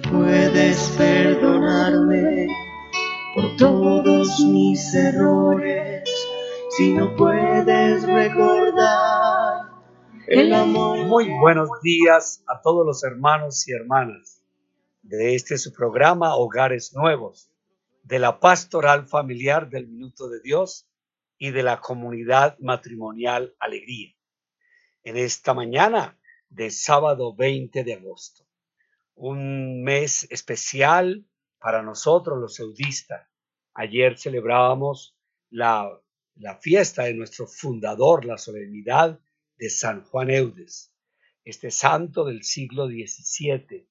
Puedes perdonarme por todos mis errores, si no puedes recordar el amor. Muy buenos días a todos los hermanos y hermanas de este su programa Hogares Nuevos, de la pastoral familiar del Minuto de Dios y de la comunidad matrimonial Alegría. En esta mañana de sábado 20 de agosto un mes especial para nosotros los eudistas. Ayer celebrábamos la, la fiesta de nuestro fundador, la solemnidad de San Juan Eudes, este santo del siglo XVII,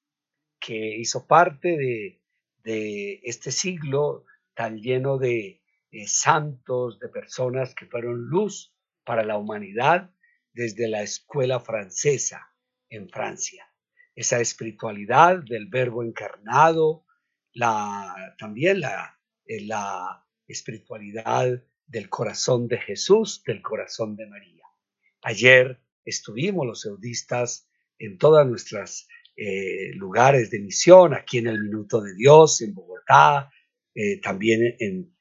que hizo parte de, de este siglo tan lleno de eh, santos, de personas que fueron luz para la humanidad desde la escuela francesa en Francia esa espiritualidad del verbo encarnado, la, también la, eh, la espiritualidad del corazón de Jesús, del corazón de María. Ayer estuvimos los eudistas en todas nuestras eh, lugares de misión, aquí en el Minuto de Dios, en Bogotá, eh, también en,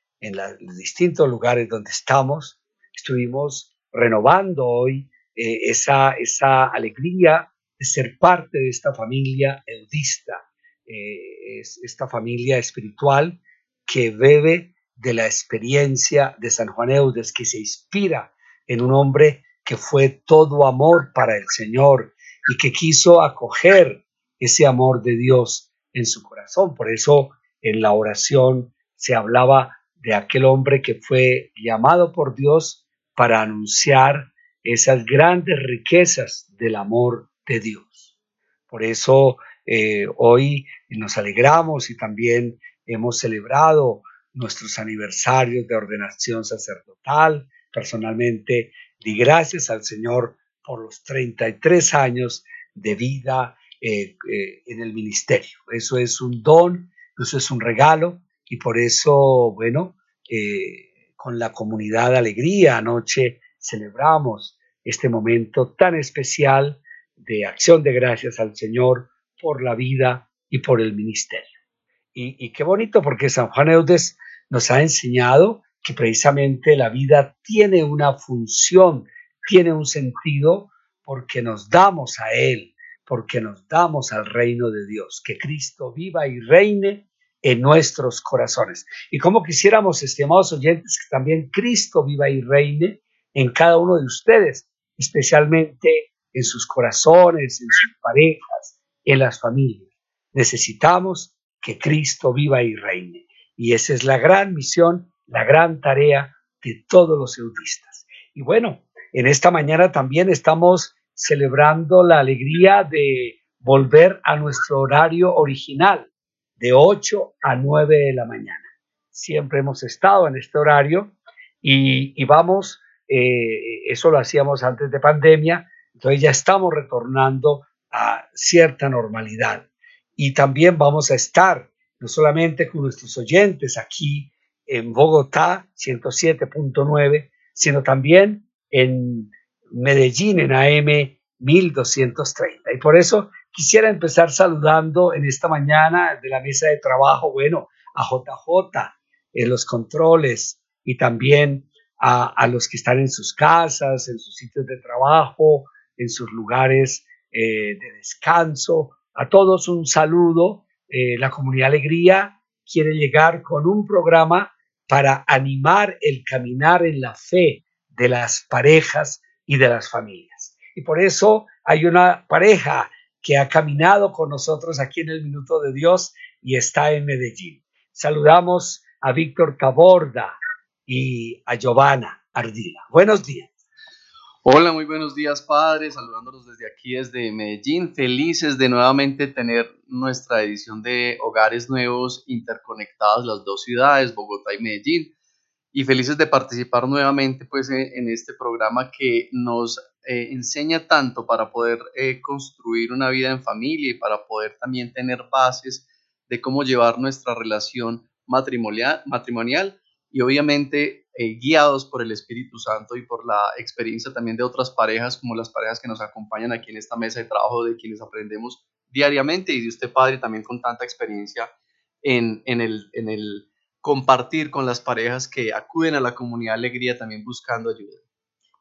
los distintos lugares donde estamos. Estuvimos renovando hoy esa, esa alegría ser parte de esta familia eudista, eh, es esta familia espiritual que bebe de la experiencia de San Juan Eudes, que se inspira en un hombre que fue todo amor para el Señor y que quiso acoger ese amor de Dios en su corazón. Por eso en la oración se hablaba de aquel hombre que fue llamado por Dios para anunciar esas grandes riquezas del amor de Dios. Por eso eh, hoy nos alegramos y también hemos celebrado nuestros aniversarios de ordenación sacerdotal. Personalmente di gracias al Señor por los 33 años de vida eh, eh, en el ministerio. Eso es un don, eso es un regalo y por eso, bueno, con la comunidad Alegría anoche celebramos este momento tan especial de acción de gracias al Señor por la vida y por el ministerio. Y, qué bonito porque San Juan Eudes nos ha enseñado que precisamente la vida tiene una función, tiene un sentido porque nos damos a Él, porque nos damos al reino de Dios, que Cristo viva y reine en nuestros corazones. Y como quisiéramos, estimados oyentes, que también Cristo viva y reine en cada uno de ustedes, especialmente en sus corazones, en sus parejas, en las familias. Necesitamos que Cristo viva y reine. Y esa es la gran misión, la gran tarea de todos los eudistas. Y bueno, en esta mañana también estamos celebrando la alegría de volver a nuestro horario original, de 8 a 9 de la mañana. Siempre hemos estado en este horario y, vamos, eh, eso lo hacíamos antes de pandemia, entonces ya estamos retornando a cierta normalidad. Y también vamos a estar no solamente con nuestros oyentes aquí en Bogotá 107.9, sino también en Medellín en AM 1230. Y por eso quisiera empezar saludando en esta mañana de la mesa de trabajo, bueno, a JJ en los controles y también a, a los que están en sus casas, en sus sitios de trabajo, en sus lugares eh, de descanso. A todos un saludo. Eh, la comunidad Alegría quiere llegar con un programa para animar el caminar en la fe de las parejas y de las familias. Y por eso hay una pareja que ha caminado con nosotros aquí en el Minuto de Dios y está en Medellín. Saludamos a Víctor Taborda y a Giovanna Ardila. Buenos días. Hola, muy buenos días, padres. Saludándolos desde aquí, desde Medellín. Felices de nuevamente tener nuestra edición de Hogares Nuevos interconectados, las dos ciudades, Bogotá y Medellín. Y felices de participar nuevamente pues, en este programa que nos eh, enseña tanto para poder eh, construir una vida en familia y para poder también tener bases de cómo llevar nuestra relación matrimonial, matrimonial y obviamente eh, guiados por el Espíritu Santo y por la experiencia también de otras parejas, como las parejas que nos acompañan aquí en esta mesa de trabajo, de quienes aprendemos diariamente y de usted, Padre, también con tanta experiencia en, en, el, en el compartir con las parejas que acuden a la comunidad Alegría también buscando ayuda.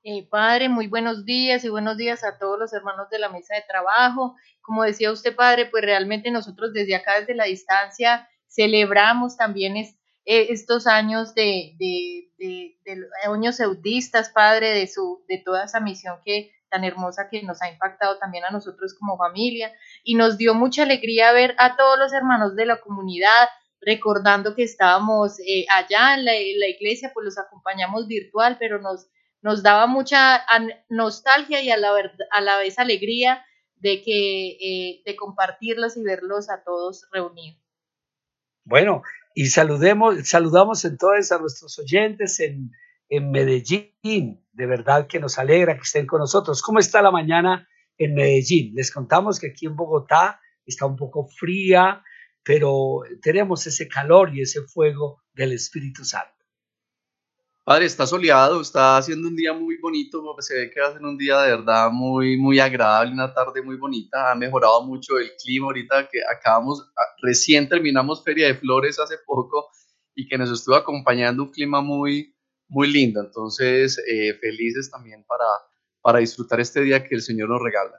Eh, padre, muy buenos días y buenos días a todos los hermanos de la mesa de trabajo. Como decía usted, Padre, pues realmente nosotros desde acá, desde la distancia, celebramos también es, eh, estos años de, de, de, de, años eudistas, Padre, de, su, de toda esa misión que tan hermosa que nos ha impactado también a nosotros como familia y nos dio mucha alegría ver a todos los hermanos de la comunidad, recordando que estábamos eh, allá en la, iglesia, pues los acompañamos virtual, pero nos, nos daba mucha nostalgia y a la, vez alegría de, que, eh, de compartirlos y verlos a todos reunidos. Bueno, y saludemos, saludamos entonces a nuestros oyentes en, en Medellín. De verdad que nos alegra que estén con nosotros. ¿Cómo está la mañana en Medellín? Les contamos que aquí en Bogotá está un poco fría, pero tenemos ese calor y ese fuego del Espíritu Santo. Padre, está soleado, está haciendo un día muy bonito, se ve que va a ser un día de verdad muy, muy agradable, una tarde muy bonita, ha mejorado mucho el clima ahorita que acabamos, recién terminamos Feria de Flores hace poco y que nos estuvo acompañando un clima muy, muy lindo, entonces eh, felices también para, para disfrutar este día que el Señor nos regala.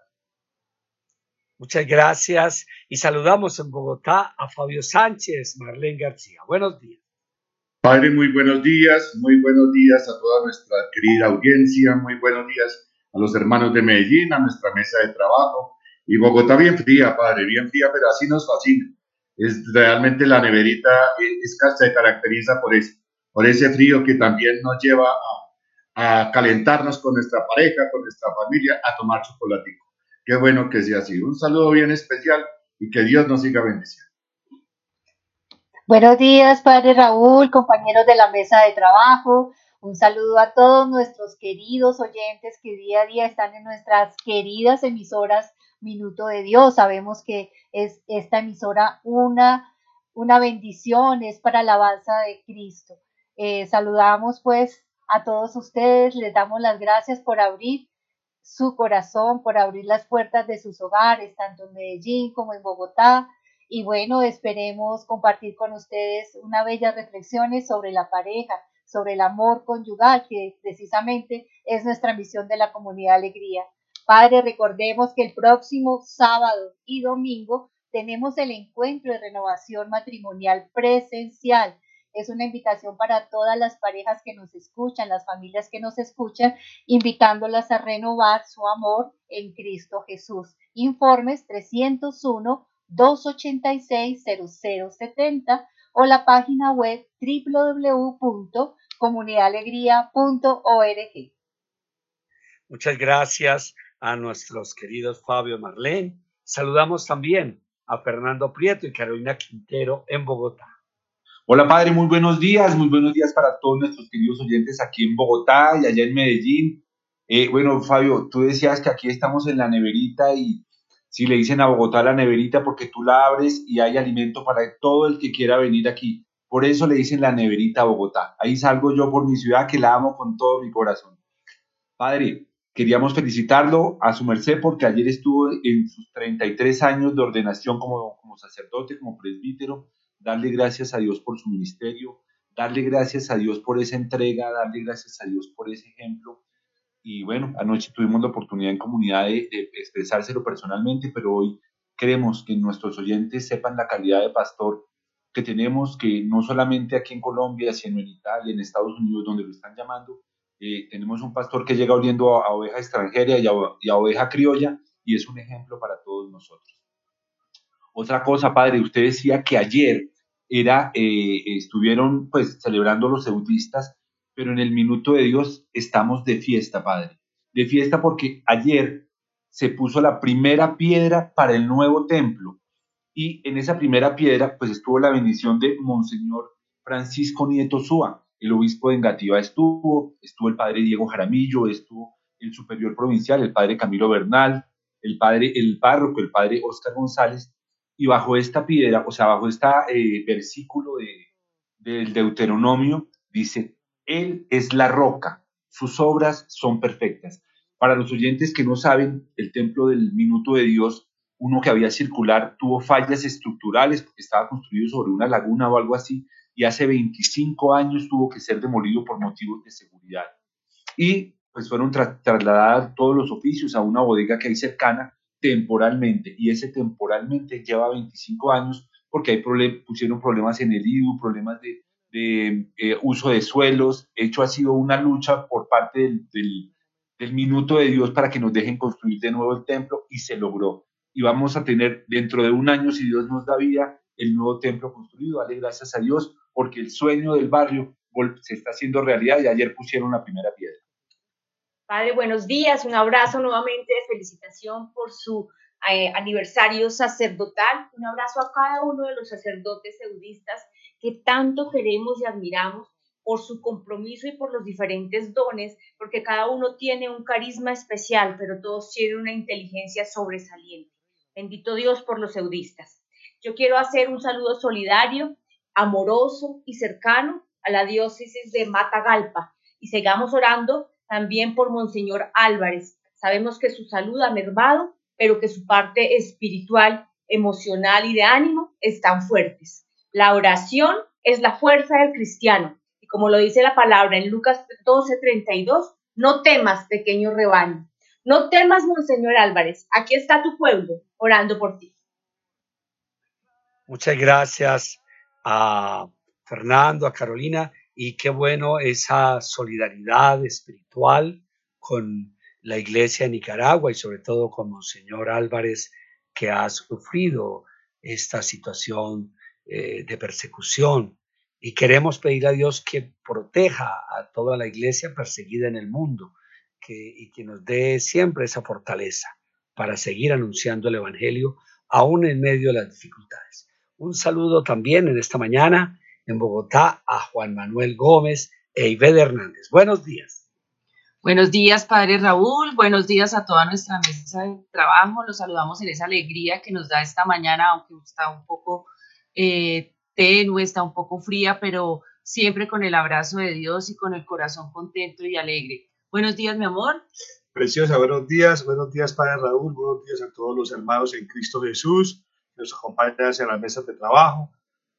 Muchas gracias y saludamos en Bogotá a Fabio Sánchez, Marlene García. Buenos días. Padre, muy buenos días, muy buenos días a toda nuestra querida audiencia, muy buenos días a los hermanos de Medellín, a nuestra mesa de trabajo. Y Bogotá bien fría, Padre, bien fría, pero así nos fascina. Es realmente la neverita es, se caracteriza por eso, por ese frío que también nos lleva a, a calentarnos con nuestra pareja, con nuestra familia, a tomar chocolatico. Qué bueno que sea así. Un saludo bien especial y que Dios nos siga bendiciendo. Buenos días, Padre Raúl, compañeros de la mesa de trabajo. Un saludo a todos nuestros queridos oyentes que día a día están en nuestras queridas emisoras Minuto de Dios. Sabemos que es esta emisora una, una bendición, es para la alabanza de Cristo. Eh, saludamos pues a todos ustedes, les damos las gracias por abrir su corazón, por abrir las puertas de sus hogares, tanto en Medellín como en Bogotá y bueno, esperemos compartir con ustedes unas bellas reflexiones sobre la pareja, sobre el amor conyugal, que precisamente es nuestra misión de la comunidad Alegría. Padre, recordemos que el próximo sábado y domingo tenemos el encuentro de renovación matrimonial presencial. Es una invitación para todas las parejas que nos escuchan, las familias que nos escuchan, invitándolas a renovar su amor en Cristo Jesús. Informes 301 286-0070 o la página web www.comunidadalegría.org. Muchas gracias a nuestros queridos Fabio Marlene. Saludamos también a Fernando Prieto y Carolina Quintero en Bogotá. Hola padre, muy buenos días, muy buenos días para todos nuestros queridos oyentes aquí en Bogotá y allá en Medellín. Eh, bueno, Fabio, tú decías que aquí estamos en la neverita y si le dicen a Bogotá la neverita porque tú la abres y hay alimento para todo el que quiera venir aquí. Por eso le dicen la neverita a Bogotá. Ahí salgo yo por mi ciudad que la amo con todo mi corazón. Padre, queríamos felicitarlo a su merced porque ayer estuvo en sus 33 años de ordenación como, como sacerdote, como presbítero. Darle gracias a Dios por su ministerio, darle gracias a Dios por esa entrega, darle gracias a Dios por ese ejemplo y bueno, anoche tuvimos la oportunidad en comunidad de, expresárselo personalmente, pero hoy queremos que nuestros oyentes sepan la calidad de pastor que tenemos, que no solamente aquí en Colombia, sino en Italia, en Estados Unidos, donde lo están llamando, eh, tenemos un pastor que llega oliendo a, a oveja extranjera y a, y oveja criolla, y es un ejemplo para todos nosotros. Otra cosa, padre, usted decía que ayer era, eh, estuvieron pues celebrando los eudistas pero en el minuto de Dios estamos de fiesta, Padre. De fiesta porque ayer se puso la primera piedra para el nuevo templo. Y en esa primera piedra pues estuvo la bendición de Monseñor Francisco Nieto Súa, el obispo de Engativá estuvo, estuvo el padre Diego Jaramillo, estuvo el superior provincial, el padre Camilo Bernal, el padre, el párroco, el padre Oscar González, y bajo esta piedra, o sea, bajo este versículo de, del Deuteronomio, dice, Él es la roca, sus obras son perfectas. Para los oyentes que no saben, el templo del minuto de Dios, uno que había circular, tuvo fallas estructurales porque estaba construido sobre una laguna o algo así, y hace 25 años tuvo que ser demolido por motivos de seguridad. Y pues fueron trasladados todos los oficios a una bodega que hay cercana temporalmente, y ese temporalmente lleva 25 años porque hay pusieron problemas en el IDU, problemas de, eh, uso de suelos, hecho ha sido una lucha por parte del, del minuto de Dios para que nos dejen construir de nuevo el templo y se logró. Y vamos a tener dentro de un año, si Dios nos da vida, el nuevo templo construido. Dale gracias a Dios porque el sueño del barrio se está haciendo realidad y ayer pusieron la primera piedra. Padre, buenos días, un abrazo nuevamente de felicitación por su eh, aniversario sacerdotal, un abrazo a cada uno de los sacerdotes eudistas que tanto queremos y admiramos por su compromiso y por los diferentes dones, porque cada uno tiene un carisma especial, pero todos tienen una inteligencia sobresaliente. Bendito Dios por los eudistas. Yo quiero hacer un saludo solidario amoroso y cercano a la diócesis de Matagalpa. Y sigamos orando también por Monseñor Álvarez. Sabemos que su salud ha mermado, pero que su parte espiritual, emocional y de ánimo están fuertes. La oración es la fuerza del cristiano. Y como lo dice la palabra en Lucas 12:32, no temas, pequeño rebaño. No temas, Monseñor Álvarez. Aquí está tu pueblo orando por ti. Muchas gracias, a Fernando, a Carolina, y qué bueno esa solidaridad espiritual con la iglesia de Nicaragua y sobre todo con Monseñor Álvarez, que ha sufrido esta situación eh, de persecución. Y queremos pedir a Dios que proteja a toda la iglesia perseguida en el mundo y que nos dé siempre esa fortaleza para seguir anunciando el Evangelio aún en medio de las dificultades. Un saludo también en esta mañana en Bogotá a Juan Manuel Gómez e Ivede Hernández. Buenos días. Buenos días, Padre Raúl. Buenos días a toda nuestra mesa de trabajo. Los saludamos en esa alegría que nos da esta mañana, aunque está un poco eh, tenue, está un poco fría, pero siempre con el abrazo de Dios y con el corazón contento y alegre. Buenos días, mi amor. Preciosa, buenos días, buenos días, Padre Raúl, buenos días a todos los hermanos en Cristo Jesús nos acompañan en las mesas de trabajo,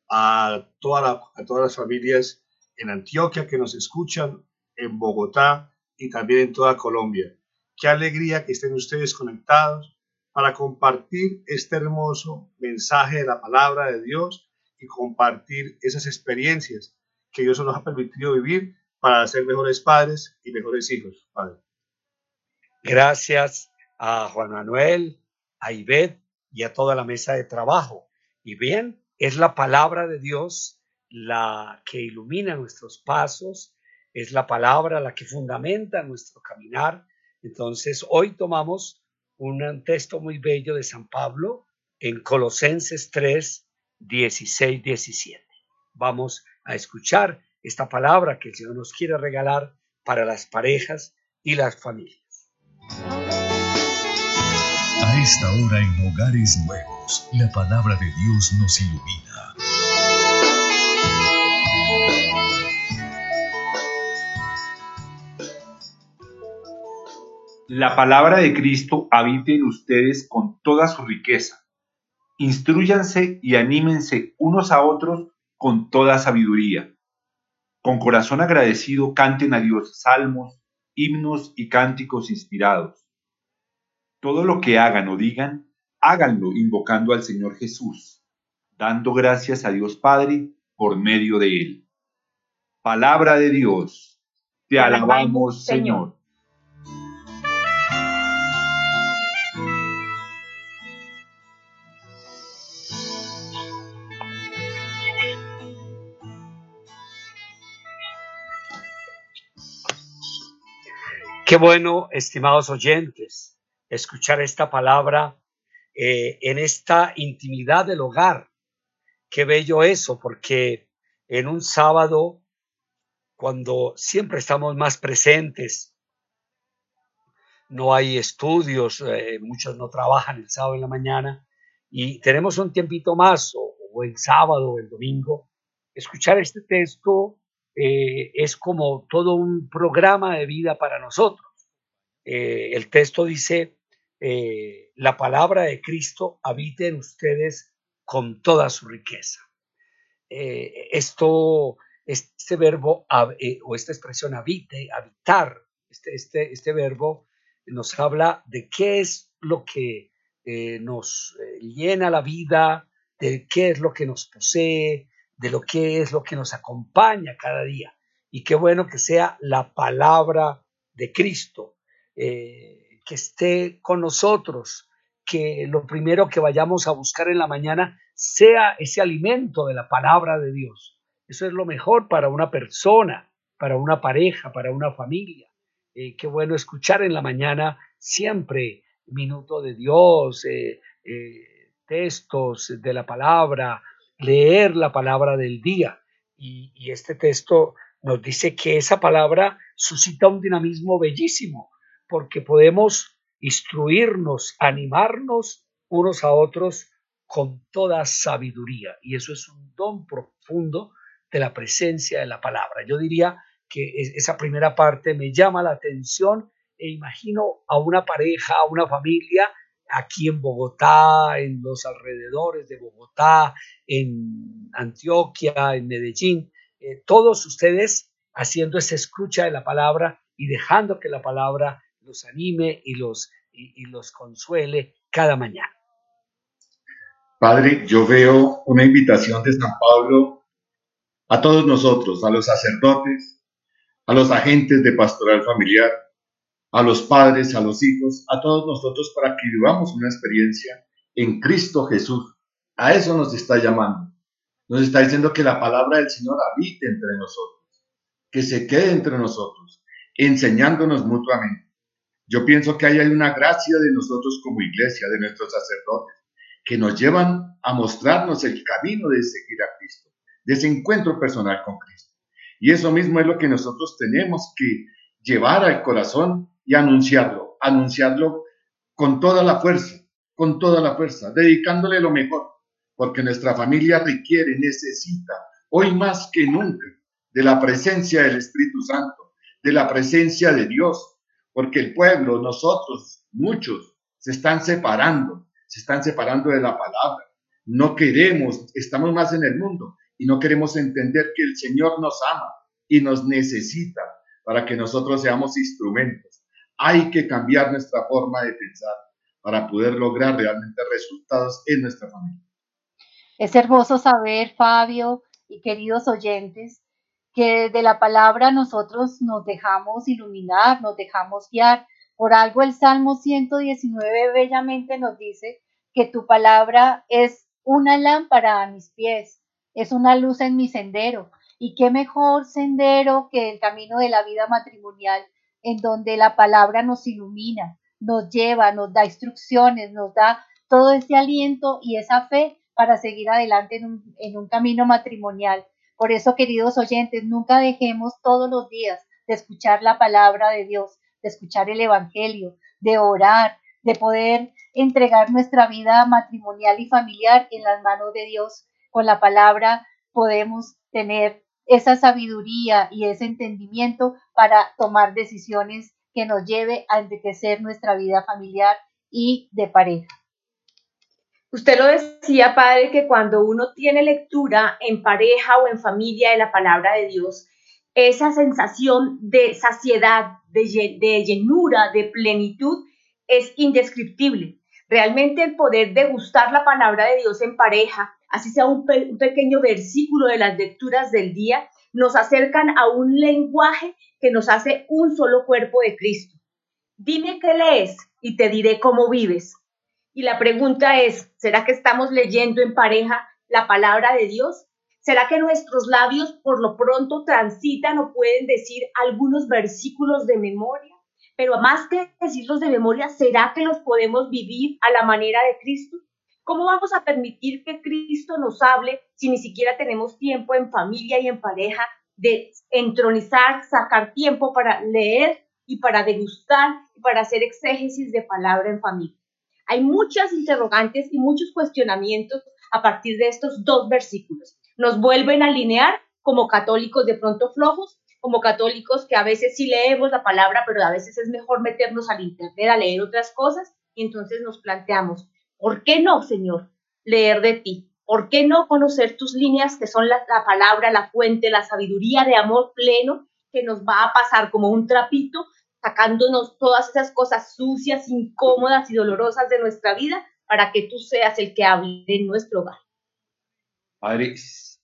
a todas las familias en Antioquia que nos escuchan, en Bogotá y también en toda Colombia. Qué alegría que estén ustedes conectados para compartir este hermoso mensaje de la palabra de Dios y compartir esas experiencias que Dios nos ha permitido vivir para ser mejores padres y mejores hijos. Gracias a Juan Manuel, a Ivette y a toda la mesa de trabajo. Y bien, es la palabra de Dios la que ilumina nuestros pasos, es la palabra la que fundamenta nuestro caminar. Entonces, hoy tomamos un texto muy bello de San Pablo en Colosenses 3, 16, 17. Vamos a escuchar esta palabra que el Señor nos quiere regalar para las parejas y las familias esta hora en Hogares Nuevos, la palabra de Dios nos ilumina. La palabra de Cristo habite en ustedes con toda su riqueza. Instruyanse y anímense unos a otros con toda sabiduría. Con corazón agradecido canten a Dios salmos, himnos y cánticos inspirados todo lo que hagan o digan, háganlo invocando al Señor Jesús, dando gracias a Dios Padre por medio de Él. Palabra de Dios, te alabamos Señor. Qué bueno, estimados oyentes, escuchar esta palabra eh, en esta intimidad del hogar. Qué bello eso, porque en un sábado, cuando siempre estamos más presentes, no hay estudios, eh, muchos no trabajan el sábado en la mañana y tenemos un tiempito más, o, o el sábado o el domingo, escuchar este texto eh, es como todo un programa de vida para nosotros. Eh, el texto dice, eh, la palabra de Cristo habite en ustedes con toda su riqueza. esto, este verbo o esta expresión habite, habitar, este, este, este verbo nos habla de qué es lo que nos llena la vida, de qué es lo que nos posee, de lo que es lo que nos acompaña cada día. Y qué bueno que sea la palabra de Cristo, eh, que esté con nosotros, que lo primero que vayamos a buscar en la mañana sea ese alimento de la palabra de Dios. Eso es lo mejor para una persona, para una pareja, para una familia. Eh, qué bueno escuchar en la mañana siempre minuto de Dios, eh, textos de la palabra, leer la palabra del día. Y, este texto nos dice que esa palabra suscita un dinamismo bellísimo, porque podemos instruirnos, animarnos unos a otros con toda sabiduría. Y eso es un don profundo de la presencia de la palabra. Yo diría que esa primera parte me llama la atención e imagino a una pareja, a una familia aquí en Bogotá, en los alrededores de Bogotá, en Antioquia, en Medellín, eh, todos ustedes haciendo esa escucha de la palabra y dejando que la palabra los anime y los, y los consuele cada mañana. Padre, yo veo una invitación de San Pablo a todos nosotros, a los sacerdotes, a los agentes de pastoral familiar, a los padres, a los hijos, a todos nosotros para que vivamos una experiencia en Cristo Jesús. A eso nos está llamando. Nos está diciendo que la palabra del Señor habite entre nosotros, que se quede entre nosotros, enseñándonos mutuamente. Yo pienso que hay una gracia de nosotros como iglesia, de nuestros sacerdotes, que nos llevan a mostrarnos el camino de seguir a Cristo, de ese encuentro personal con Cristo. Y eso mismo es lo que nosotros tenemos que llevar al corazón y anunciarlo, anunciarlo con toda la fuerza, con toda la fuerza, dedicándole lo mejor, porque nuestra familia requiere, necesita, hoy más que nunca, de la presencia del Espíritu Santo, de la presencia de Dios, porque el pueblo, nosotros, muchos, se están separando, se están separando de la palabra. No queremos, estamos más en el mundo y no queremos entender que el Señor nos ama y nos necesita para que nosotros seamos instrumentos hay que cambiar nuestra forma de pensar para poder lograr realmente resultados en nuestra familia. Es hermoso saber, Fabio y queridos oyentes, que de la palabra nosotros nos dejamos iluminar, nos dejamos guiar. Por algo el Salmo 119 bellamente nos dice que tu palabra es una lámpara a mis pies, es una luz en mi sendero. Y qué mejor sendero que el camino de la vida matrimonial en donde la palabra nos ilumina, nos lleva, nos da instrucciones, nos da todo ese aliento y esa fe para seguir adelante en un, camino matrimonial. Por eso, queridos oyentes, nunca dejemos todos los días de escuchar la palabra de Dios, de escuchar el Evangelio, de orar, de poder entregar nuestra vida matrimonial y familiar en las manos de Dios. Con la palabra podemos tener esa sabiduría y ese entendimiento para tomar decisiones que nos lleve a enriquecer nuestra vida familiar y de pareja. Usted lo decía, padre, que cuando uno tiene lectura en pareja o en familia de la palabra de Dios, esa sensación de saciedad, de, llenura, de plenitud, es indescriptible. Realmente el poder de gustar la palabra de Dios en pareja así sea un, pequeño versículo de las lecturas del día, nos acercan a un lenguaje que nos hace un solo cuerpo de Cristo. Dime qué lees y te diré cómo vives. Y la pregunta es, ¿será que estamos leyendo en pareja la palabra de Dios? ¿Será que nuestros labios por lo pronto transitan o pueden decir algunos versículos de memoria? pero más que decirlos de memoria, ¿será que los podemos vivir a la manera de Cristo? ¿Cómo vamos a permitir que Cristo nos hable si ni siquiera tenemos tiempo en familia y en pareja de entronizar, sacar tiempo para leer y para degustar y para hacer exégesis de palabra en familia? Hay muchas interrogantes y muchos cuestionamientos a partir de estos dos versículos. Nos vuelven a alinear como católicos de pronto flojos, como católicos que a veces sí leemos la palabra, pero a veces es mejor meternos al internet a leer otras cosas y entonces nos planteamos, ¿por qué no, Señor, leer de ti? ¿Por qué no conocer tus líneas que son la, la palabra, la fuente, la sabiduría de amor pleno que nos va a pasar como un trapito sacándonos todas esas cosas sucias, incómodas y dolorosas de nuestra vida para que tú seas el que hable en nuestro hogar. Padre,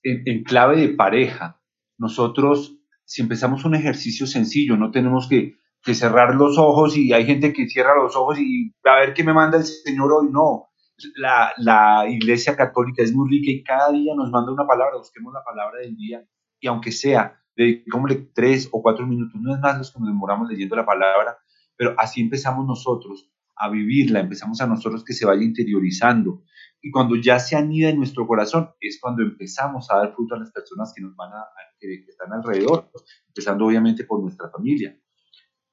en, clave de pareja, nosotros, si empezamos un ejercicio sencillo, no tenemos que, cerrar los ojos y hay gente que cierra los ojos y a ver qué me manda el Señor hoy. No, la, la Iglesia Católica es muy rica y cada día nos manda una palabra, busquemos la palabra del día y aunque sea dedicémosle tres o cuatro minutos, no es más los que nos demoramos leyendo la palabra, pero así empezamos nosotros a vivirla, empezamos a nosotros que se vaya interiorizando. Y cuando ya se anida en nuestro corazón, es cuando empezamos a dar fruto a las personas que nos van a, que, están alrededor, empezando obviamente por nuestra familia.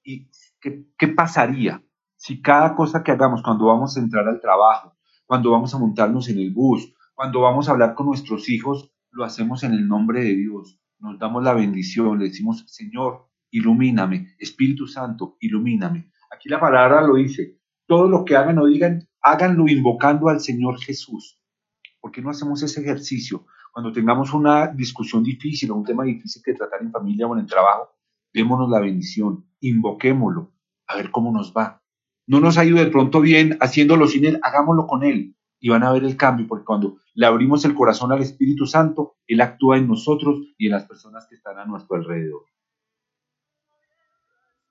¿Y qué, pasaría si cada cosa que hagamos cuando vamos a entrar al trabajo, cuando vamos a montarnos en el bus, cuando vamos a hablar con nuestros hijos, lo hacemos en el nombre de Dios? nos damos la bendición, le decimos, Señor, ilumíname, Espíritu Santo, ilumíname. Aquí la palabra lo dice, todo lo que hagan o digan, háganlo invocando al Señor Jesús. ¿Por qué no hacemos ese ejercicio? Cuando tengamos una discusión difícil o un tema difícil que tratar en familia o en el trabajo, démonos la bendición, invoquémoslo, a ver cómo nos va. No nos ha ido de pronto bien haciéndolo sin Él, hagámoslo con Él y van a ver el cambio, porque cuando le abrimos el corazón al Espíritu Santo, Él actúa en nosotros y en las personas que están a nuestro alrededor.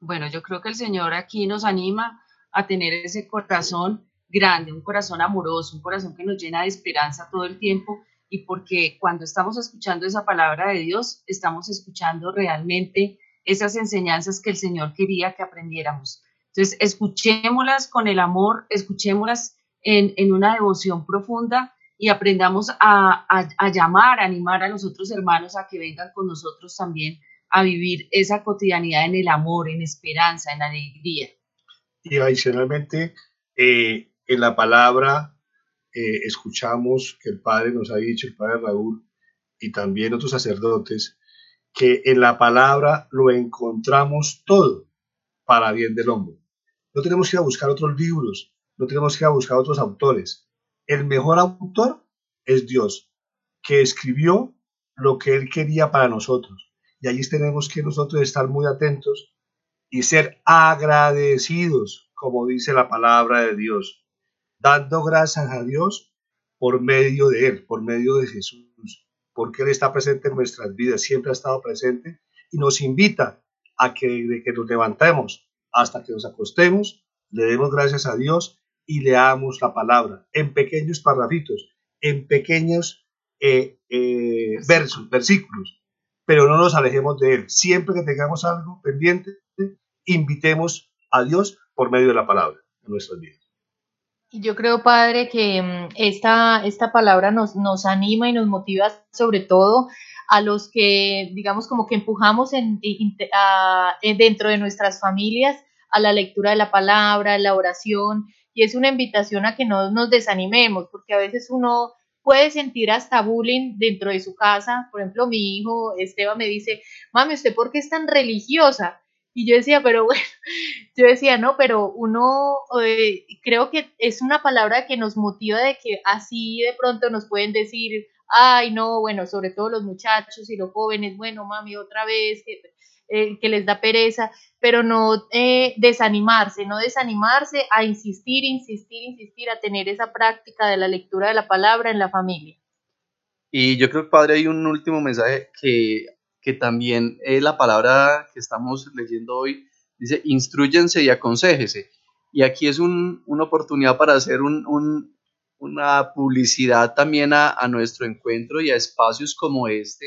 Bueno, yo creo que el Señor aquí nos anima a tener ese corazón grande, un corazón amoroso, un corazón que nos llena de esperanza todo el tiempo y porque cuando estamos escuchando esa palabra de Dios, estamos escuchando realmente esas enseñanzas que el Señor quería que aprendiéramos. Entonces, escuchémoslas con el amor, escuchémoslas en, una devoción profunda y aprendamos a, llamar, a animar a los otros hermanos a que vengan con nosotros también a vivir esa cotidianidad en el amor, en esperanza, en alegría. Y adicionalmente, eh, en la palabra eh, escuchamos que el Padre nos ha dicho, el Padre Raúl, y también otros sacerdotes, que en la palabra lo encontramos todo para bien del hombre. No tenemos que ir a buscar otros libros, no tenemos que ir a buscar otros autores. El mejor autor es Dios, que escribió lo que Él quería para nosotros. Y allí tenemos que nosotros estar muy atentos y ser agradecidos, como dice la palabra de Dios, dando gracias a Dios por medio de Él, por medio de Jesús, porque Él está presente en nuestras vidas, siempre ha estado presente y nos invita a que de que nos levantemos hasta que nos acostemos, le demos gracias a Dios y leamos la palabra en pequeños parrafitos, en pequeños eh, eh, versos, versículos, pero no nos alejemos de él. Siempre que tengamos algo pendiente, invitemos a Dios por medio de la palabra en nuestras vidas. Yo creo, Padre, que mm, esta, esta palabra nos, nos anima y nos motiva sobre todo a los que, digamos, como que empujamos en, dentro de nuestras familias a la lectura de la palabra, la oración, y es una invitación a que no nos desanimemos, porque a veces uno puede sentir hasta bullying dentro de su casa. Por ejemplo, mi hijo Esteban me dice, mami, ¿usted por qué es tan religiosa? Y yo decía, pero bueno, yo decía, no, pero uno eh, creo que es una palabra que nos motiva de que así de pronto nos pueden decir, ay, no, bueno, sobre todo los muchachos y los jóvenes, bueno, mami, otra vez, que eh, que les da pereza, pero no eh, desanimarse, no desanimarse a insistir, insistir, insistir, a tener esa práctica de la lectura de la palabra en la familia. Y yo creo Padre, hay un último mensaje que, que también es la palabra que estamos leyendo hoy, dice, instruyense y aconsejese. Y aquí es un, una oportunidad para hacer un, una publicidad también a, a, nuestro encuentro y a espacios como este,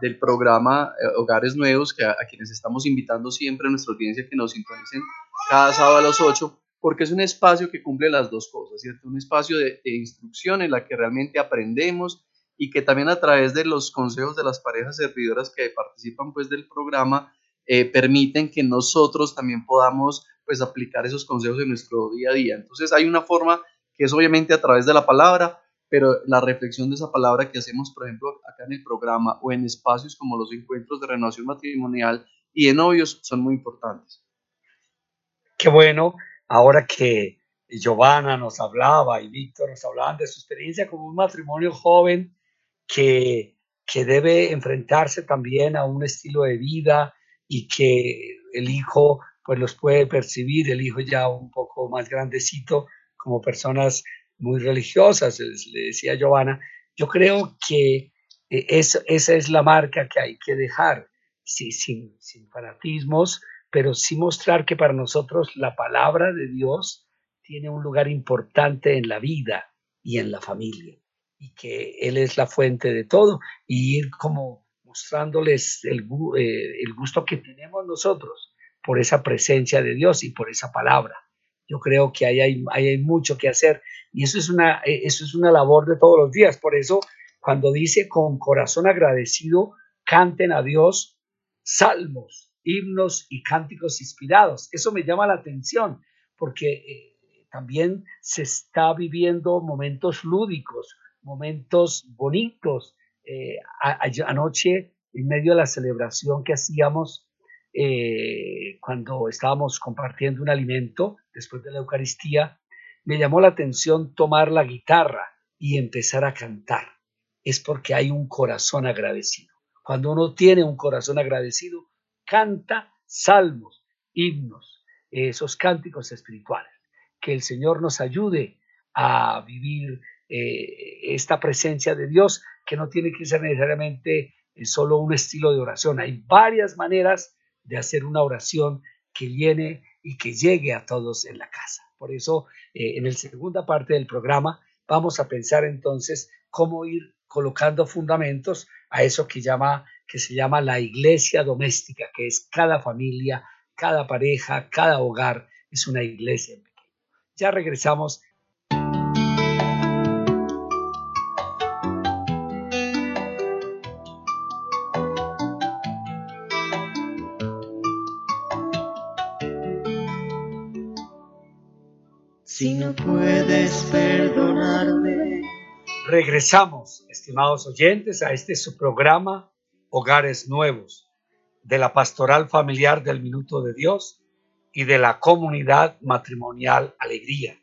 del programa eh, Hogares Nuevos, que a, quienes estamos invitando siempre a nuestra audiencia que nos sintonicen cada sábado a las 8, porque es un espacio que cumple las dos cosas, ¿cierto? Un espacio de, instrucción en la que realmente aprendemos y que también a través de los consejos de las parejas servidoras que participan pues del programa, eh, permiten que nosotros también podamos pues aplicar esos consejos en nuestro día a día. Entonces hay una forma que es obviamente a través de la palabra, pero la reflexión de esa palabra que hacemos, por ejemplo, acá en el programa o en espacios como los encuentros de renovación matrimonial y de novios son muy importantes. Qué bueno, ahora que Giovanna nos hablaba y Víctor nos hablaban de su experiencia como un matrimonio joven que, debe enfrentarse también a un estilo de vida y que el hijo pues los puede percibir, el hijo ya un poco más grandecito, como personas muy religiosas, le decía Giovanna, yo creo que eh, esa es la marca que hay que dejar, sí, sin, sin fanatismos, pero sí mostrar que para nosotros la palabra de Dios tiene un lugar importante en la vida y en la familia, y que Él es la fuente de todo, y ir como mostrándoles el, eh, el gusto que tenemos nosotros por esa presencia de Dios y por esa palabra. Yo creo que ahí hay, hay mucho que hacer y eso es, una, eh, eso es una labor de todos los días. Por eso, cuando dice con corazón agradecido, canten a Dios salmos, himnos y cánticos inspirados. Eso me llama la atención porque eh, también se está viviendo momentos lúdicos, momentos bonitos. Eh, anoche, en medio de la celebración que hacíamos eh, cuando estábamos compartiendo un alimento después de la Eucaristía, me llamó la atención tomar la guitarra y empezar a cantar. Es porque hay un corazón agradecido. Cuando uno tiene un corazón agradecido, canta salmos, himnos, esos cánticos espirituales. Que el Señor nos ayude a vivir eh, esta presencia de Dios, que no tiene que ser necesariamente eh, solo un estilo de oración. Hay varias maneras de hacer una oración que llene y que llegue a todos en la casa. Por eso, eh, en la segunda parte del programa, vamos a pensar entonces cómo ir colocando fundamentos a eso que, llama, que se llama la iglesia doméstica, que es cada familia, cada pareja, cada hogar, es una iglesia. Ya regresamos si no puedes perdonarme. Regresamos, estimados oyentes, a este su programa Hogares Nuevos, de la Pastoral Familiar del Minuto de Dios y de la Comunidad Matrimonial Alegría.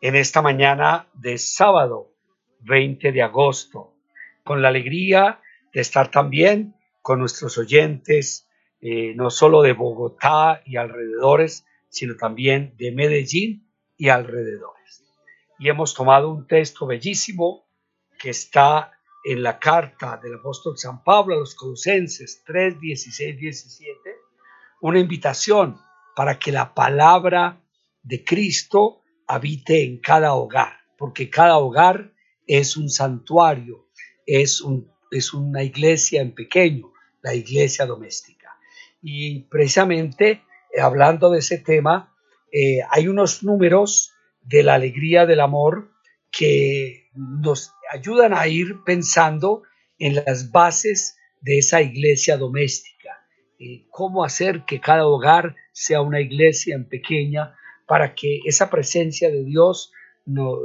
En esta mañana de sábado 20 de agosto, con la alegría de estar también con nuestros oyentes, eh, no solo de Bogotá y alrededores, sino también de Medellín y alrededores. Y hemos tomado un texto bellísimo que está en la carta del apóstol San Pablo a los Colosenses 3, 16, 17, una invitación para que la palabra de Cristo habite en cada hogar, porque cada hogar es un santuario, es, un, es una iglesia en pequeño, la iglesia doméstica. Y precisamente hablando de ese tema, eh, hay unos números de la alegría del amor que nos ayudan a ir pensando en las bases de esa iglesia doméstica, eh, cómo hacer que cada hogar sea una iglesia en pequeña para que esa presencia de Dios no,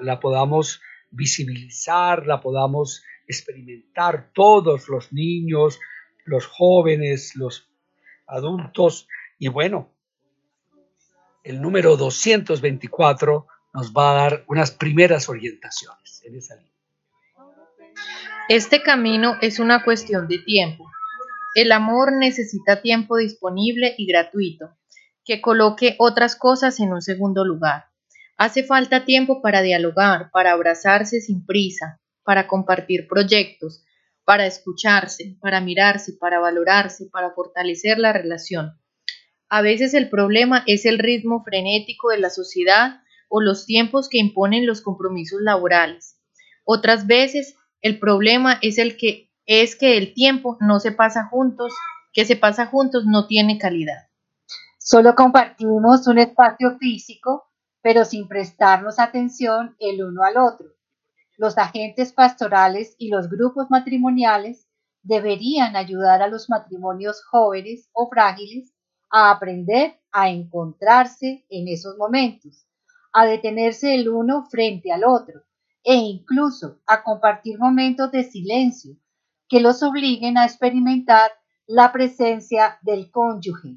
la, podamos visibilizar, la podamos experimentar todos los niños, los jóvenes, los adultos. Y bueno, el número 224 nos va a dar unas primeras orientaciones en esa línea. Este camino es una cuestión de tiempo. El amor necesita tiempo disponible y gratuito, que coloque otras cosas en un segundo lugar. Hace falta tiempo para dialogar, para abrazarse sin prisa, para compartir proyectos, para escucharse, para mirarse, para valorarse, para fortalecer la relación. A veces el problema es el ritmo frenético de la sociedad o los tiempos que imponen los compromisos laborales. Otras veces el problema es el que es que el tiempo no se pasa juntos, que se pasa juntos no tiene calidad. Solo compartimos un espacio físico, pero sin prestarnos atención el uno al otro. Los agentes pastorales y los grupos matrimoniales deberían ayudar a los matrimonios jóvenes o frágiles a aprender a encontrarse en esos momentos, a detenerse el uno frente al otro e incluso a compartir momentos de silencio que los obliguen a experimentar la presencia del cónyuge.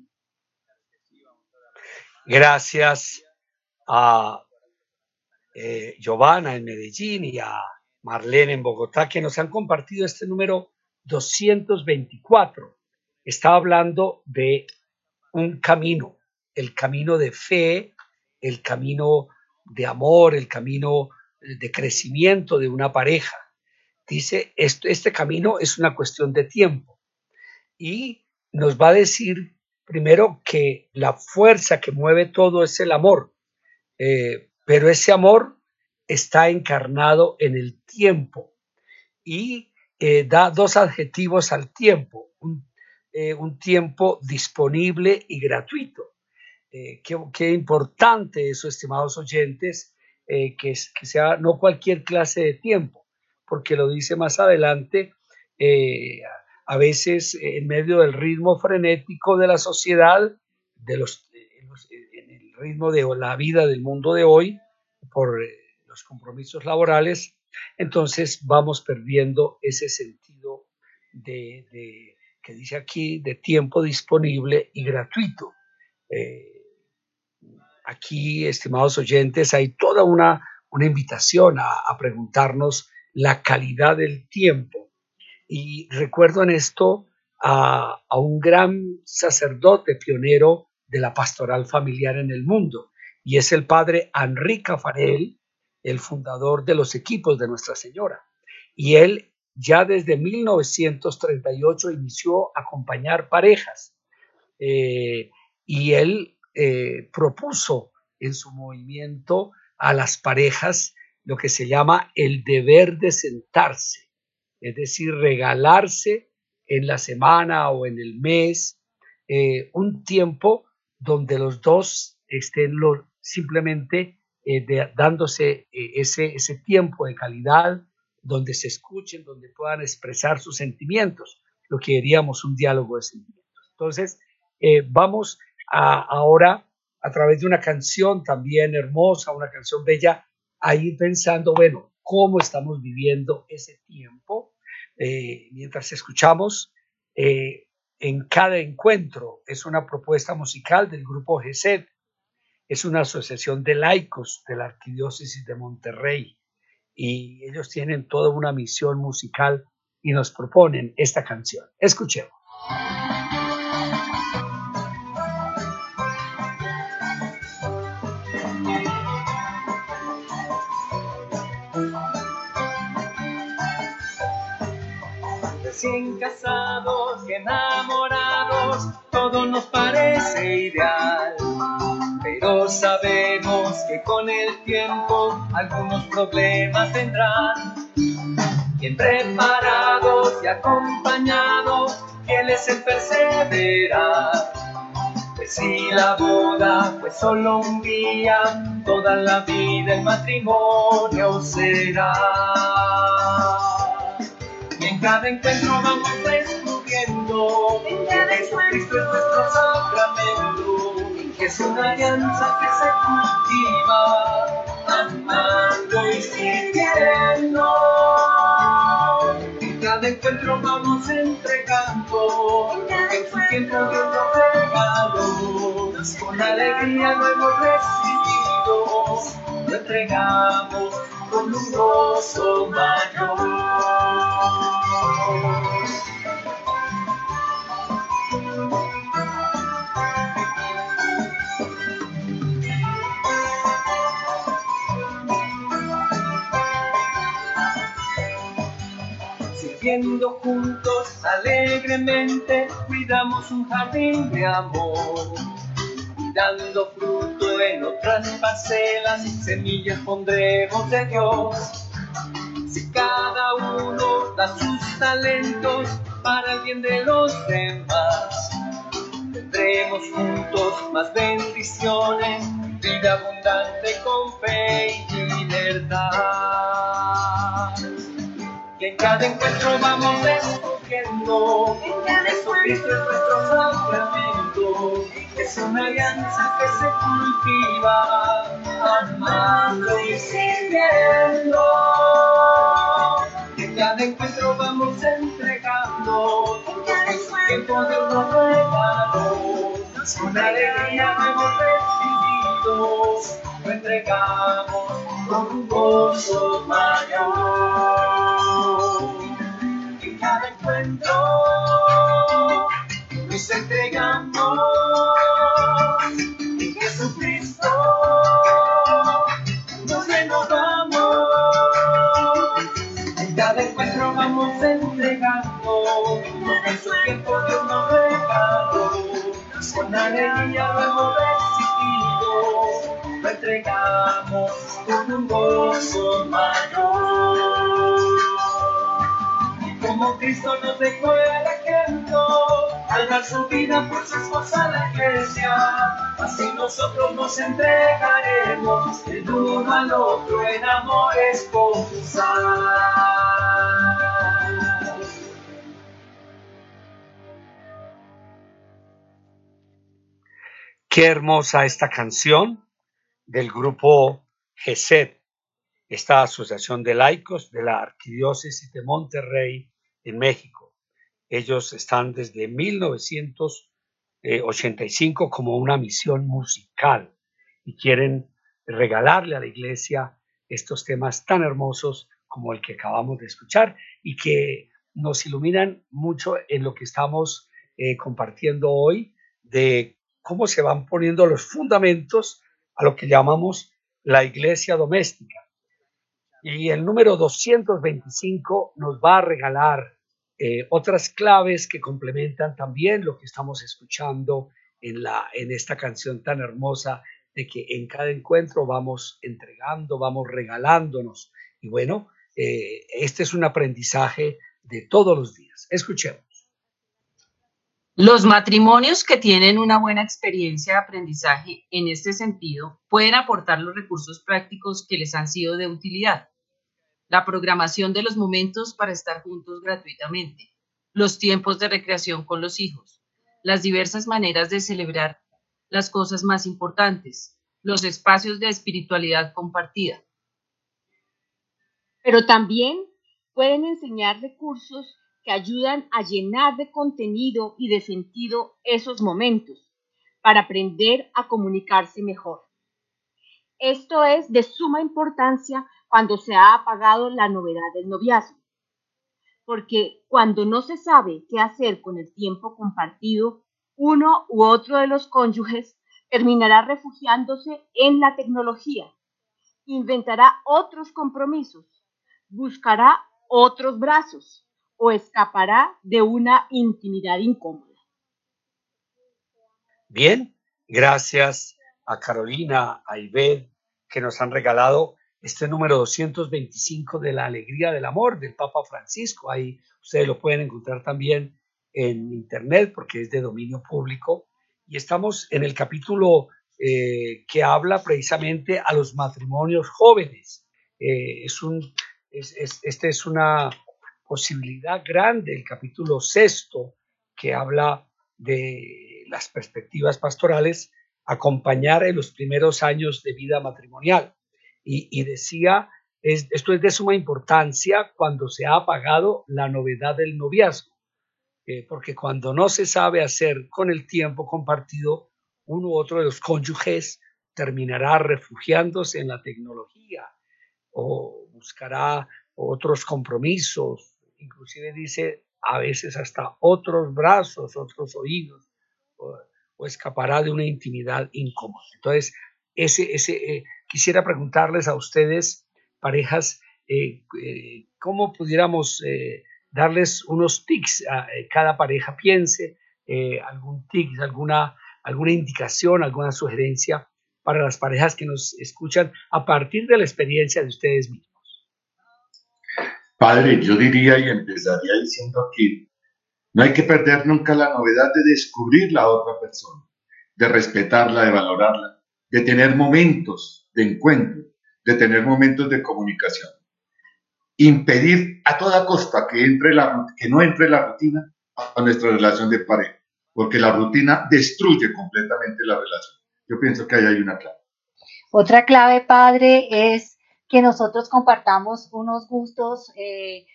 Gracias a eh, Giovanna en Medellín y a Marlene en Bogotá que nos han compartido este número 224. Estaba hablando de un camino, el camino de fe, el camino de amor, el camino de crecimiento de una pareja. Dice, este, este camino es una cuestión de tiempo. Y nos va a decir primero que la fuerza que mueve todo es el amor, eh, pero ese amor está encarnado en el tiempo y eh, da dos adjetivos al tiempo, eh, un tiempo disponible y gratuito. Qué, qué, importante eso, estimados oyentes, que, que, sea no cualquier clase de tiempo, porque lo dice más adelante, a veces en medio del ritmo frenético de la sociedad, de los, en el ritmo de la vida del mundo de hoy, por los compromisos laborales, entonces vamos perdiendo ese sentido de que dice aquí de tiempo disponible y gratuito. Eh, aquí, estimados oyentes, hay toda una, una invitación a, a preguntarnos la calidad del tiempo. Y recuerdo en esto a, a, un gran sacerdote pionero de la pastoral familiar en el mundo, y es el padre Henri Cafarel, el fundador de los equipos de Nuestra Señora. Y él ya desde 1938 inició a acompañar parejas eh, y él eh, propuso en su movimiento a las parejas lo que se llama el deber de sentarse, es decir, regalarse en la semana o en el mes eh, un tiempo donde los dos estén lo, simplemente dándose ese, ese tiempo de calidad, donde se escuchen, donde puedan expresar sus sentimientos, lo que diríamos un diálogo de sentimientos. Entonces, eh, vamos ahora a través de una canción también hermosa, una canción bella, a ir pensando, bueno, cómo estamos viviendo ese tiempo eh, mientras escuchamos. Eh, en cada encuentro es una propuesta musical del grupo GESED, es una asociación de laicos de la Arquidiócesis de Monterrey y ellos tienen toda una misión musical y nos proponen esta canción. Escuchemos. Recién casados y enamorados, todo nos parece ideal. Pero sabemos que con el tiempo algunos problemas vendrán. Bien preparados y acompañados, fieles en perseverar. Pues si la boda fue solo un día, toda la vida el matrimonio será. Y en cada encuentro vamos descubriendo que Jesucristo es nuestro sacramento, que es una alianza que se cultiva, amando y sirviendo. En cada encuentro vamos entregando, en su tiempo Dios nos regaló, con alegría lo hemos recibido, lo entregamos con un gozo mayor. Juntos alegremente, cuidamos un jardín de amor dando fruto en otras parcelas, semillas pondremos de Dios. Si cada uno da sus talentos para el bien de los demás, tendremos juntos más bendiciones, vida abundante con fe y libertad. En cada encuentro vamos descubriendo que Jesucristo es nuestro sacramento, es una alianza que se cultiva, amando y sirviendo. En cada encuentro vamos entregando. En tiempo Dios nos regaló, con alegría hemos recibido, lo entregamos con un gozo mayor. Con alegría lo hemos recibido, lo entregamos con un gozo mayor. Y como Cristo nos dejó el ejemplo, al dar su vida por su esposa la iglesia, así nosotros nos entregaremos el uno al otro en amor esponsal. Qué hermosa esta canción del grupo GESED, esta asociación de laicos de la Arquidiócesis de Monterrey en México. Ellos están desde 1985 como una misión musical y quieren regalarle a la iglesia estos temas tan hermosos como el que acabamos de escuchar y que nos iluminan mucho en lo que estamos eh, compartiendo hoy de cómo se van poniendo los fundamentos a lo que llamamos la iglesia doméstica. Y el número 225 nos va a regalar eh, otras claves que complementan también lo que estamos escuchando en, la, en esta canción tan hermosa de que en cada encuentro vamos entregando, vamos regalándonos. Y bueno, eh, este es un aprendizaje de todos los días. Escuchemos. Los matrimonios que tienen una buena experiencia de aprendizaje en este sentido pueden aportar los recursos prácticos que les han sido de utilidad. La programación de los momentos para estar juntos gratuitamente, los tiempos de recreación con los hijos, las diversas maneras de celebrar las cosas más importantes, los espacios de espiritualidad compartida. Pero también pueden enseñar recursos que ayudan a llenar de contenido y de sentido esos momentos para aprender a comunicarse mejor. Esto es de suma importancia cuando se ha apagado la novedad del noviazgo, porque cuando no se sabe qué hacer con el tiempo compartido, uno u otro de los cónyuges terminará refugiándose en la tecnología, inventará otros compromisos, buscará otros brazos o escapará de una intimidad incómoda. Bien, gracias a Carolina, a que nos han regalado este número 225 de la alegría del amor del Papa Francisco. Ahí ustedes lo pueden encontrar también en internet porque es de dominio público. Y estamos en el capítulo eh, que habla precisamente a los matrimonios jóvenes. Eh, es un, es, este es una posibilidad grande, el capítulo sexto, que habla de las perspectivas pastorales, acompañar en los primeros años de vida matrimonial. Y, decía, es, esto es de suma importancia cuando se ha apagado la novedad del noviazgo, eh, porque cuando no se sabe hacer con el tiempo compartido, uno u otro de los cónyuges terminará refugiándose en la tecnología o buscará otros compromisos, inclusive dice a veces hasta otros brazos, otros oídos, o, escapará de una intimidad incómoda. Entonces, ese, ese, eh, quisiera preguntarles a ustedes, parejas, eh, eh, cómo pudiéramos darles unos tics a cada pareja piense, algún tic, alguna, alguna indicación, alguna sugerencia para las parejas que nos escuchan a partir de la experiencia de ustedes mismos. Padre, yo diría y empezaría diciendo que No hay que perder nunca la novedad de descubrir la otra persona, de respetarla, de valorarla, de tener momentos de encuentro, de tener momentos de comunicación. Impedir a toda costa que, entre la, que no entre la rutina a nuestra relación de pareja, porque la rutina destruye completamente la relación. Yo pienso que ahí hay una clave. Otra clave, padre, es que nosotros compartamos unos gustos eh,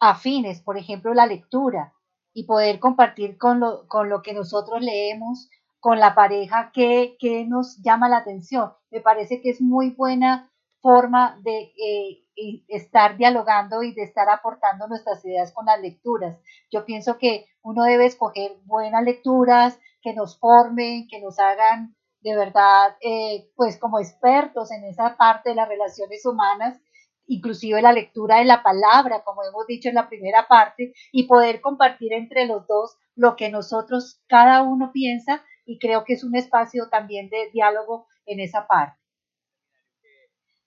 afines, por ejemplo, la lectura, y poder compartir con lo, con lo que nosotros leemos, con la pareja que, que nos llama la atención. Me parece que es muy buena forma de eh, estar dialogando y de estar aportando nuestras ideas con las lecturas. Yo pienso que uno debe escoger buenas lecturas que nos formen, que nos hagan de verdad, eh, pues como expertos en esa parte de las relaciones humanas, inclusive la lectura de la palabra, como hemos dicho en la primera parte, y poder compartir entre los dos lo que nosotros cada uno piensa y creo que es un espacio también de diálogo en esa parte.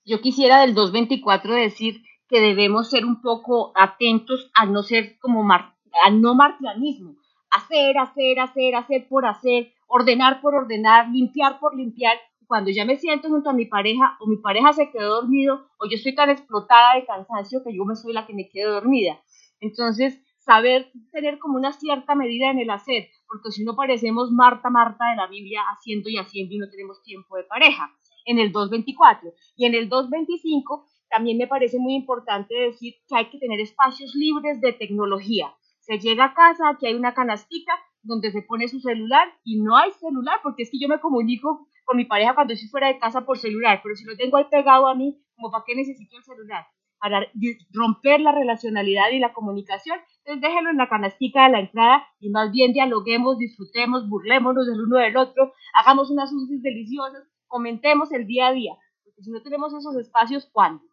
Yo quisiera del 224 decir que debemos ser un poco atentos a no ser como mar, no martianismo, hacer, hacer, hacer, hacer por hacer, ordenar por ordenar, limpiar por limpiar. Cuando ya me siento junto a mi pareja o mi pareja se quedó dormido o yo estoy tan explotada de cansancio que yo me soy la que me quedo dormida. Entonces, saber tener como una cierta medida en el hacer, porque si no parecemos Marta, Marta de la Biblia haciendo y haciendo y no tenemos tiempo de pareja. En el 224 y en el 225 también me parece muy importante decir que hay que tener espacios libres de tecnología. Se llega a casa, aquí hay una canastica donde se pone su celular y no hay celular, porque es que yo me comunico con mi pareja cuando estoy fuera de casa por celular, pero si lo tengo ahí pegado a mí, como para qué necesito el celular? Para romper la relacionalidad y la comunicación, entonces déjelo en la canastica de la entrada y más bien dialoguemos, disfrutemos, burlémonos del uno del otro, hagamos unas dulces deliciosas, comentemos el día a día, porque si no tenemos esos espacios, ¿cuándo?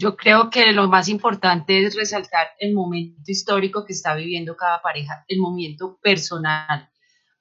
Yo creo que lo más importante es resaltar el momento histórico que está viviendo cada pareja, el momento personal,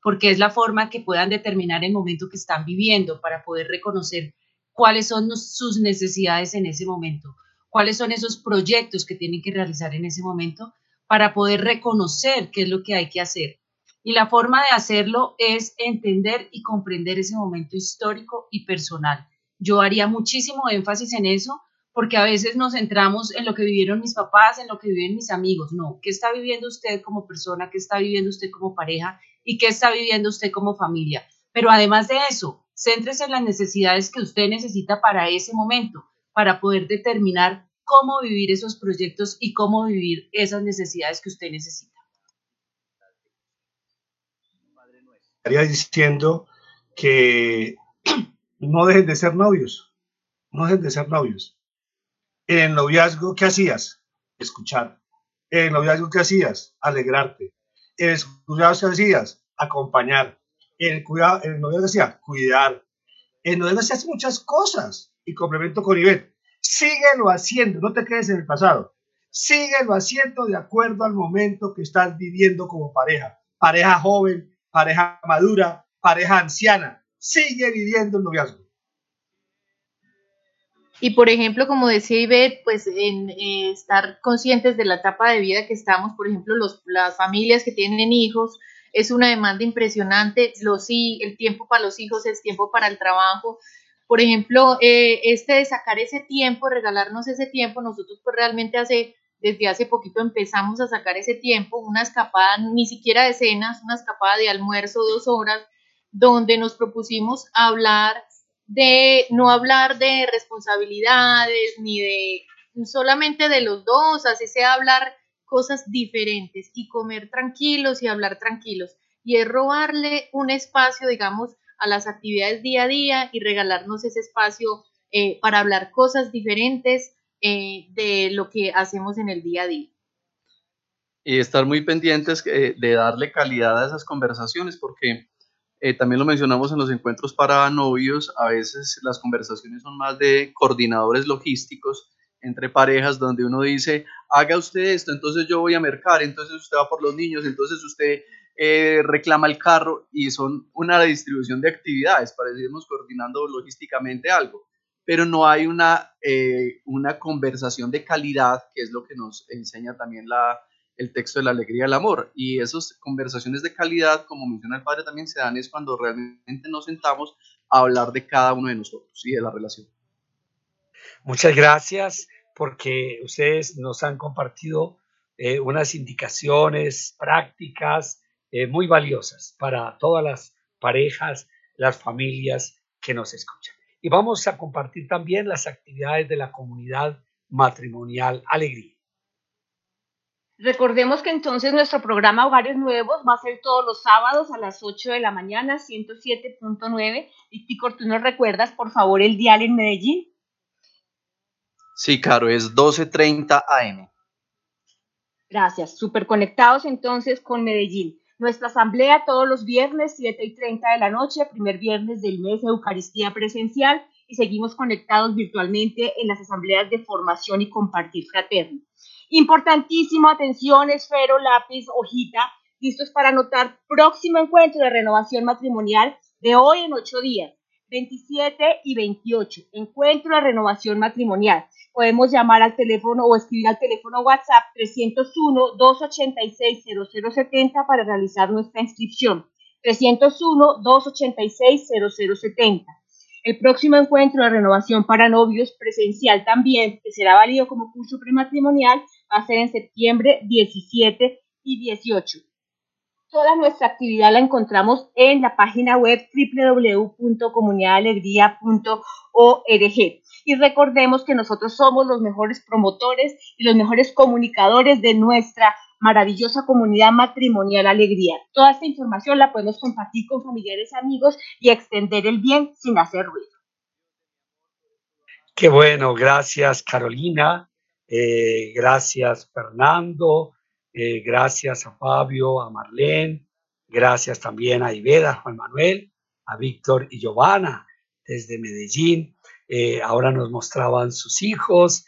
porque es la forma que puedan determinar el momento que están viviendo para poder reconocer cuáles son sus necesidades en ese momento, cuáles son esos proyectos que tienen que realizar en ese momento para poder reconocer qué es lo que hay que hacer. Y la forma de hacerlo es entender y comprender ese momento histórico y personal. Yo haría muchísimo énfasis en eso porque a veces nos centramos en lo que vivieron mis papás, en lo que viven mis amigos. No, ¿qué está viviendo usted como persona? ¿Qué está viviendo usted como pareja? ¿Y qué está viviendo usted como familia? Pero además de eso, céntrese en las necesidades que usted necesita para ese momento, para poder determinar cómo vivir esos proyectos y cómo vivir esas necesidades que usted necesita. Estaría diciendo que no dejen de ser novios, no dejen de ser novios en el noviazgo, ¿qué hacías? Escuchar. En el noviazgo, ¿qué hacías? Alegrarte. En el noviazgo, ¿qué hacías? Acompañar. En el, cuidado, en el noviazgo, hacía cuidar. En el noviazgo hacías muchas cosas. Y complemento con Ivette. Síguelo haciendo, no te quedes en el pasado. Síguelo haciendo de acuerdo al momento que estás viviendo como pareja. Pareja joven, pareja madura, pareja anciana. Sigue viviendo el noviazgo. Y por ejemplo, como decía Ivette, pues en eh, estar conscientes de la etapa de vida que estamos, por ejemplo, los, las familias que tienen hijos, es una demanda impresionante, los, el tiempo para los hijos, es tiempo para el trabajo. Por ejemplo, eh, este de sacar ese tiempo, regalarnos ese tiempo, nosotros pues realmente hace, desde hace poquito empezamos a sacar ese tiempo, una escapada, ni siquiera de cenas, una escapada de almuerzo, dos horas, donde nos propusimos hablar de no hablar de responsabilidades ni de solamente de los dos, así sea hablar cosas diferentes y comer tranquilos y hablar tranquilos. Y es robarle un espacio, digamos, a las actividades día a día y regalarnos ese espacio eh, para hablar cosas diferentes eh, de lo que hacemos en el día a día. Y estar muy pendientes eh, de darle calidad a esas conversaciones, porque eh, también lo mencionamos en los encuentros para novios, a veces las conversaciones son más de coordinadores logísticos entre parejas donde uno dice, haga usted esto, entonces yo voy a mercar, entonces usted va por los niños, entonces usted eh, reclama el carro y son una distribución de actividades, parecemos coordinando logísticamente algo, pero no hay una, eh, una conversación de calidad, que es lo que nos enseña también la, el texto de la alegría y el amor. Y esas conversaciones de calidad, como menciona el padre, también se dan es cuando realmente nos sentamos a hablar de cada uno de nosotros y de la relación. Muchas gracias porque ustedes nos han compartido eh, unas indicaciones prácticas eh, muy valiosas para todas las parejas, las familias que nos escuchan. Y vamos a compartir también las actividades de la comunidad matrimonial Alegría. Recordemos que entonces nuestro programa Hogares Nuevos va a ser todos los sábados a las 8 de la mañana, 107.9. Y Ticor, ¿tú nos recuerdas, por favor, el dial en Medellín? Sí, claro, es 12.30 AM. Gracias. Súper conectados entonces con Medellín. Nuestra asamblea todos los viernes, 7 y 30 de la noche, primer viernes del mes de Eucaristía presencial y seguimos conectados virtualmente en las asambleas de formación y compartir fraterno. Importantísimo, atención, esfero, lápiz, hojita, listos para anotar próximo encuentro de renovación matrimonial de hoy en ocho días, 27 y 28, encuentro de renovación matrimonial. Podemos llamar al teléfono o escribir al teléfono WhatsApp 301-286-0070 para realizar nuestra inscripción. 301-286-0070. El próximo encuentro de renovación para novios presencial también, que será válido como curso prematrimonial, va a ser en septiembre 17 y 18. Toda nuestra actividad la encontramos en la página web www.comunidadalegría.org. Y recordemos que nosotros somos los mejores promotores y los mejores comunicadores de nuestra maravillosa comunidad matrimonial Alegría. Toda esta información la podemos compartir con familiares, amigos y extender el bien sin hacer ruido. Qué bueno, gracias Carolina, eh, gracias Fernando, eh, gracias a Fabio, a Marlene, gracias también a Iveda, Juan Manuel, a Víctor y Giovanna desde Medellín. Eh, ahora nos mostraban sus hijos,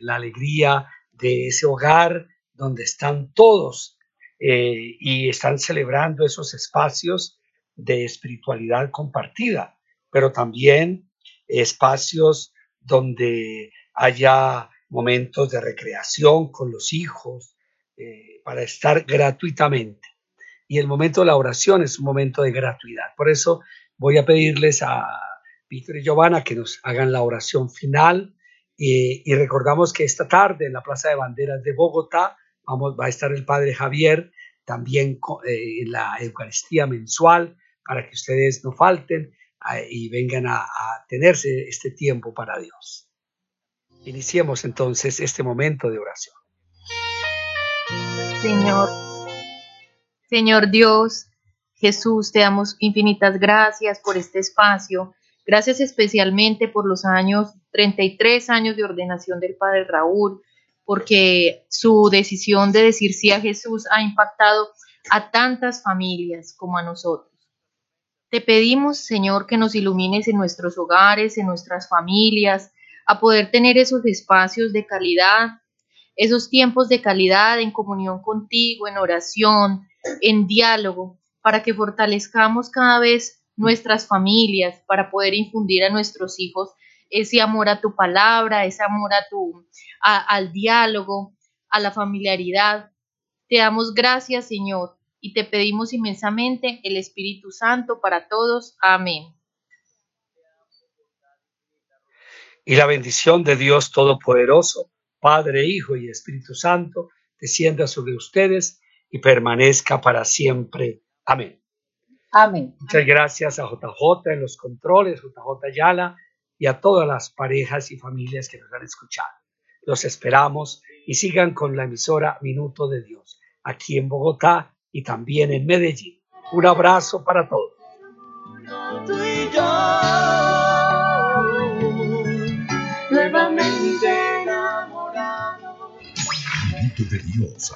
la alegría de ese hogar donde están todos y están celebrando esos espacios de espiritualidad compartida, pero también espacios donde haya momentos de recreación con los hijos, eh, para estar gratuitamente. Y el momento de la oración es un momento de gratuidad. Por eso voy a pedirles a Víctor y Giovanna que nos hagan la oración final. Eh, y recordamos que esta tarde en la Plaza de Banderas de Bogotá vamos, va a estar el Padre Javier también eh, en la Eucaristía mensual para que ustedes no falten y vengan a tenerse este tiempo para Dios. Iniciemos entonces este momento de oración. Señor, Señor Dios, Jesús, te damos infinitas gracias por este espacio. Gracias especialmente por los años, 33 años de ordenación del Padre Raúl, porque su decisión de decir sí a Jesús ha impactado a tantas familias como a nosotros. Te pedimos, Señor, que nos ilumines en nuestros hogares, en nuestras familias, a poder tener esos espacios de calidad, esos tiempos de calidad en comunión contigo, en oración, en diálogo, para que fortalezcamos cada vez nuestras familias, para poder infundir a nuestros hijos ese amor a tu palabra, ese amor a tu, al diálogo, a la familiaridad. Te damos gracias, Señor, y te pedimos inmensamente el Espíritu Santo para todos. Amén. Y la bendición de Dios Todopoderoso, Padre, Hijo y Espíritu Santo, descienda sobre ustedes y permanezca para siempre. Amén. Amén. Muchas gracias a JJ en los controles, JJ Yala y a todas las parejas y familias que nos han escuchado. Los esperamos y sigan con la emisora Minuto de Dios aquí en Bogotá y también en Medellín. Un abrazo para todos. De Dios